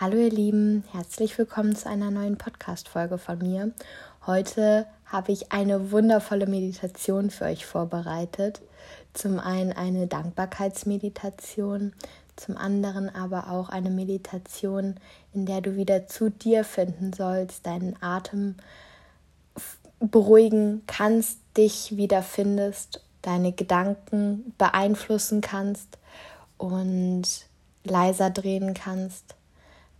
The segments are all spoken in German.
Hallo ihr Lieben, herzlich willkommen zu einer neuen Podcast-Folge von mir. Heute habe ich eine wundervolle Meditation für euch vorbereitet. Zum einen eine Dankbarkeitsmeditation, zum anderen aber auch eine Meditation, in der du wieder zu dir finden sollst, deinen Atem beruhigen kannst, dich wiederfindest, deine Gedanken beeinflussen kannst und leiser drehen kannst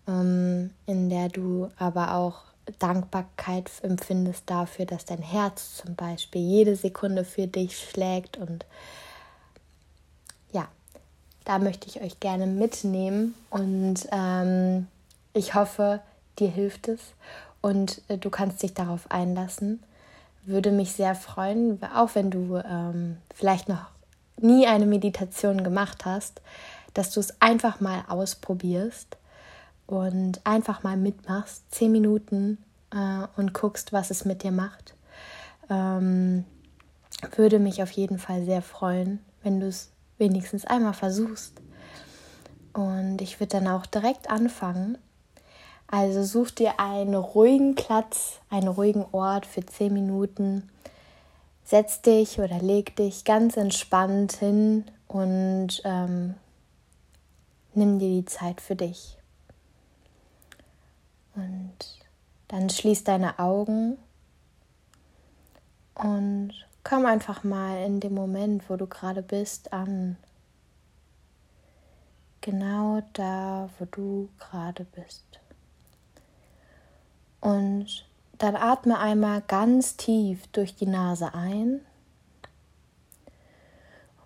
in der du aber auch Dankbarkeit empfindest dafür, dass dein Herz zum Beispiel jede Sekunde für dich schlägt. Und ja, da möchte ich euch gerne mitnehmen und ähm, ich hoffe, dir hilft es und äh, du kannst dich darauf einlassen. Würde mich sehr freuen, auch wenn du ähm, vielleicht noch nie eine Meditation gemacht hast, dass du es einfach mal ausprobierst und einfach mal mitmachst, zehn Minuten äh, und guckst, was es mit dir macht. Ähm, würde mich auf jeden Fall sehr freuen, wenn du es wenigstens einmal versuchst. Und ich würde dann auch direkt anfangen. Also such dir einen ruhigen Platz, einen ruhigen Ort für zehn Minuten. Setz dich oder leg dich ganz entspannt hin und ähm, nimm dir die Zeit für dich. Und dann schließ deine Augen und komm einfach mal in dem Moment, wo du gerade bist, an. Genau da, wo du gerade bist. Und dann atme einmal ganz tief durch die Nase ein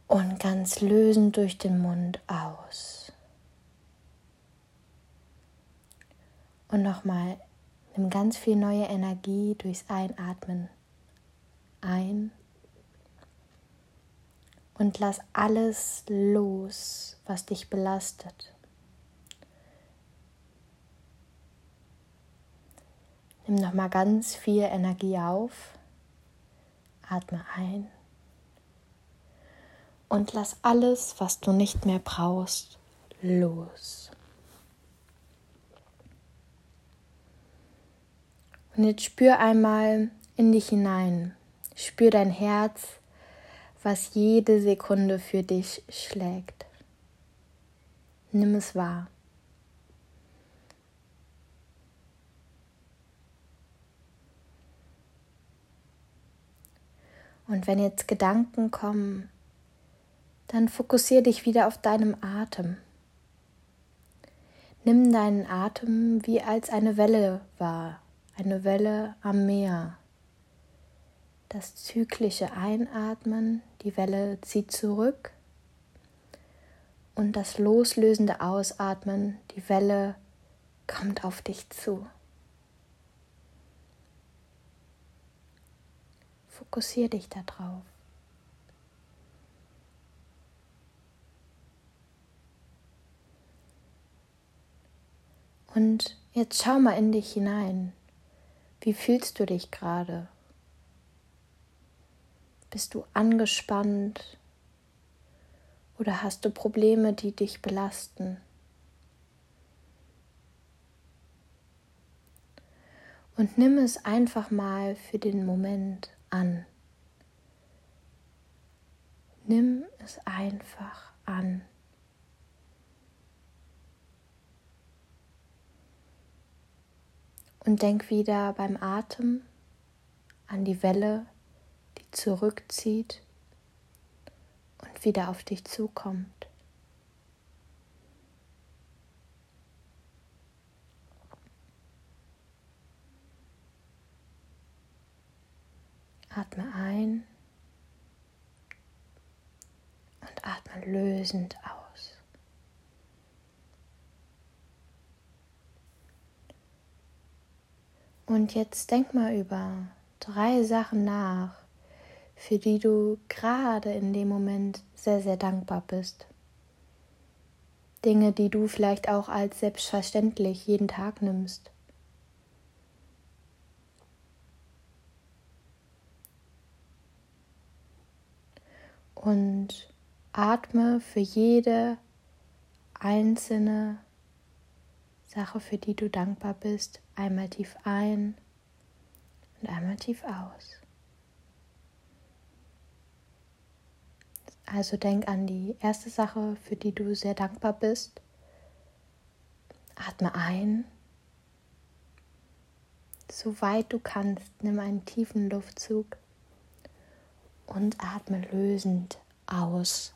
und ganz lösend durch den Mund aus. Und nochmal, nimm ganz viel neue Energie durchs Einatmen ein und lass alles los, was dich belastet. Nimm nochmal ganz viel Energie auf, atme ein und lass alles, was du nicht mehr brauchst, los. Und jetzt spür einmal in dich hinein. Spür dein Herz, was jede Sekunde für dich schlägt. Nimm es wahr. Und wenn jetzt Gedanken kommen, dann fokussiere dich wieder auf deinem Atem. Nimm deinen Atem wie als eine Welle wahr eine Welle am Meer. Das zyklische Einatmen, die Welle zieht zurück und das loslösende Ausatmen, die Welle kommt auf dich zu. Fokussiere dich darauf. Und jetzt schau mal in dich hinein. Wie fühlst du dich gerade? Bist du angespannt oder hast du Probleme, die dich belasten? Und nimm es einfach mal für den Moment an. Nimm es einfach an. Und denk wieder beim Atem an die Welle, die zurückzieht und wieder auf dich zukommt. Atme ein und atme lösend aus. Und jetzt denk mal über drei Sachen nach, für die du gerade in dem Moment sehr, sehr dankbar bist. Dinge, die du vielleicht auch als selbstverständlich jeden Tag nimmst. Und atme für jede einzelne Sache, für die du dankbar bist, einmal tief ein und einmal tief aus. Also denk an die erste Sache, für die du sehr dankbar bist. Atme ein. So weit du kannst, nimm einen tiefen Luftzug und atme lösend aus.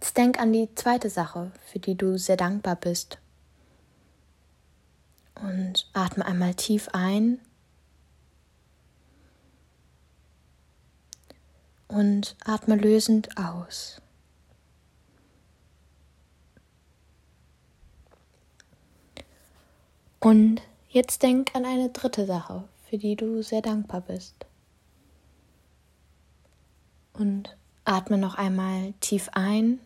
Jetzt denk an die zweite Sache, für die du sehr dankbar bist. Und atme einmal tief ein und atme lösend aus. Und jetzt denk an eine dritte Sache, für die du sehr dankbar bist. Und atme noch einmal tief ein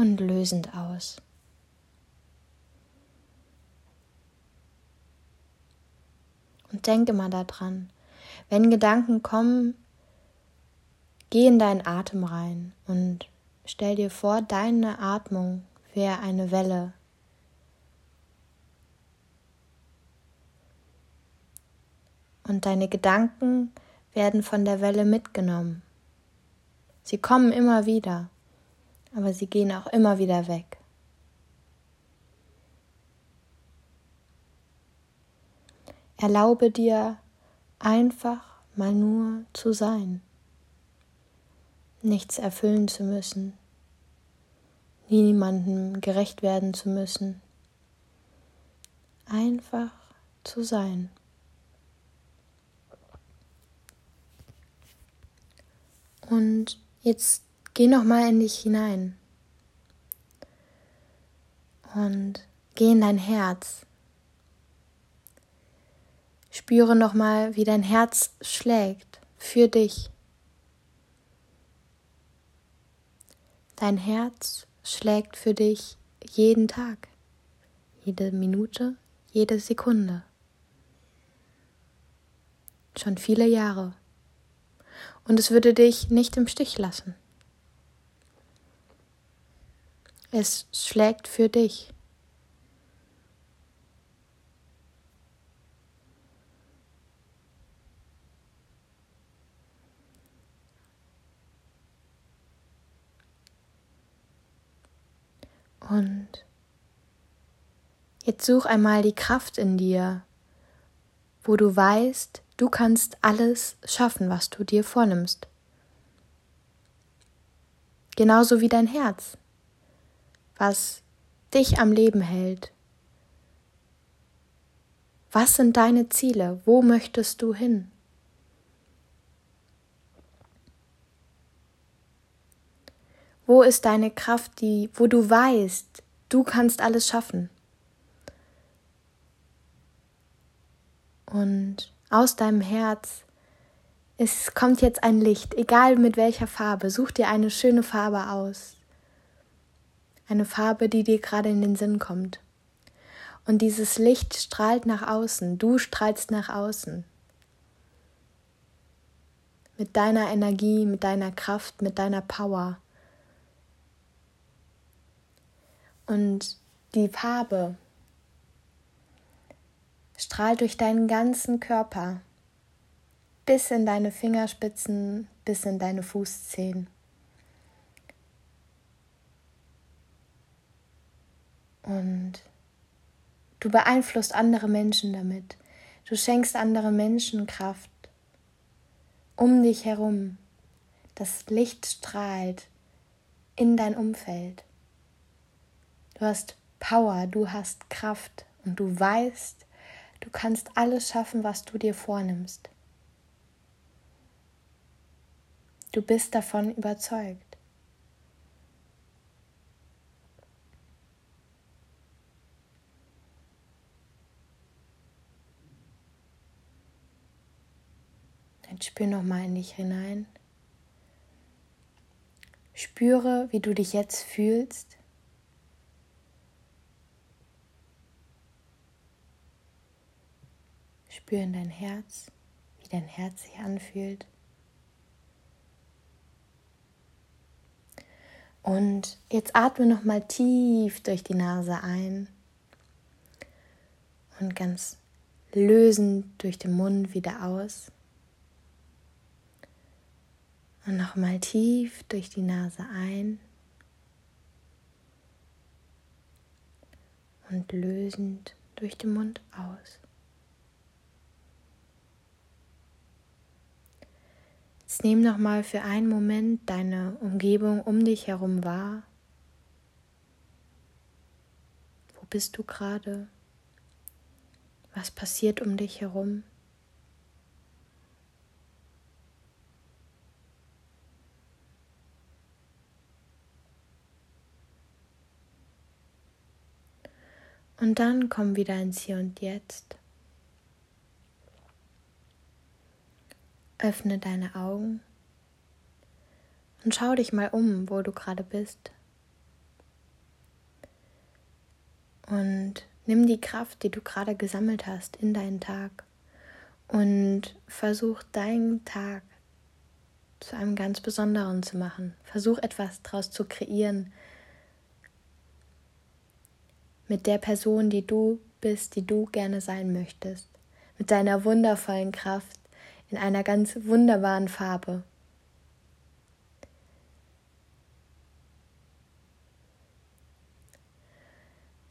und lösend aus. Und denke mal daran, wenn Gedanken kommen, geh in deinen Atem rein und stell dir vor, deine Atmung wäre eine Welle. Und deine Gedanken werden von der Welle mitgenommen. Sie kommen immer wieder aber sie gehen auch immer wieder weg. Erlaube dir einfach mal nur zu sein, nichts erfüllen zu müssen, niemandem gerecht werden zu müssen, einfach zu sein. Und jetzt Geh noch mal in dich hinein und geh in dein Herz. Spüre noch mal, wie dein Herz schlägt für dich. Dein Herz schlägt für dich jeden Tag, jede Minute, jede Sekunde. Schon viele Jahre. Und es würde dich nicht im Stich lassen. Es schlägt für dich. Und jetzt such einmal die Kraft in dir, wo du weißt, du kannst alles schaffen, was du dir vornimmst. Genauso wie dein Herz was dich am Leben hält. Was sind deine Ziele? Wo möchtest du hin? Wo ist deine Kraft, die, wo du weißt, du kannst alles schaffen? Und aus deinem Herz es kommt jetzt ein Licht, egal mit welcher Farbe. Such dir eine schöne Farbe aus eine Farbe, die dir gerade in den Sinn kommt. Und dieses Licht strahlt nach außen, du strahlst nach außen. Mit deiner Energie, mit deiner Kraft, mit deiner Power. Und die Farbe strahlt durch deinen ganzen Körper bis in deine Fingerspitzen, bis in deine Fußzehen. Und du beeinflusst andere Menschen damit. Du schenkst anderen Menschen Kraft. Um dich herum. Das Licht strahlt in dein Umfeld. Du hast Power, du hast Kraft und du weißt, du kannst alles schaffen, was du dir vornimmst. Du bist davon überzeugt. Jetzt spür nochmal in dich hinein. Spüre, wie du dich jetzt fühlst. Spüre in dein Herz, wie dein Herz sich anfühlt. Und jetzt atme noch mal tief durch die Nase ein und ganz lösend durch den Mund wieder aus. Und noch mal tief durch die Nase ein und lösend durch den Mund aus. Jetzt nimm noch mal für einen Moment deine Umgebung um dich herum wahr. Wo bist du gerade? Was passiert um dich herum? Und dann komm wieder ins Hier und Jetzt. Öffne deine Augen und schau dich mal um, wo du gerade bist. Und nimm die Kraft, die du gerade gesammelt hast, in deinen Tag und versuch deinen Tag zu einem ganz besonderen zu machen. Versuch etwas daraus zu kreieren, mit der Person, die du bist, die du gerne sein möchtest, mit deiner wundervollen Kraft in einer ganz wunderbaren Farbe.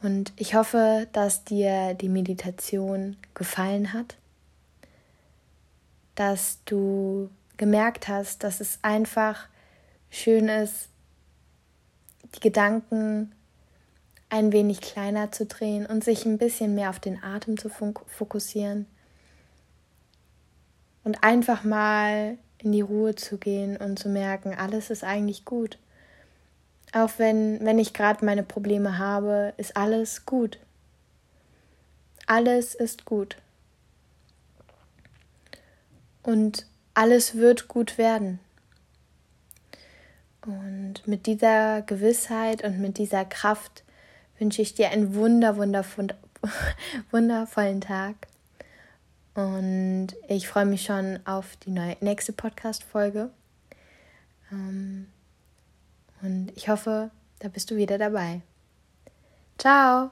Und ich hoffe, dass dir die Meditation gefallen hat, dass du gemerkt hast, dass es einfach schön ist, die Gedanken ein wenig kleiner zu drehen und sich ein bisschen mehr auf den Atem zu fokussieren und einfach mal in die Ruhe zu gehen und zu merken, alles ist eigentlich gut. Auch wenn, wenn ich gerade meine Probleme habe, ist alles gut. Alles ist gut. Und alles wird gut werden. Und mit dieser Gewissheit und mit dieser Kraft wünsche ich dir einen wunder, wunder, wundervollen Tag. Und ich freue mich schon auf die neue, nächste Podcast-Folge. Ähm, und ich hoffe, da bist du wieder dabei. Ciao!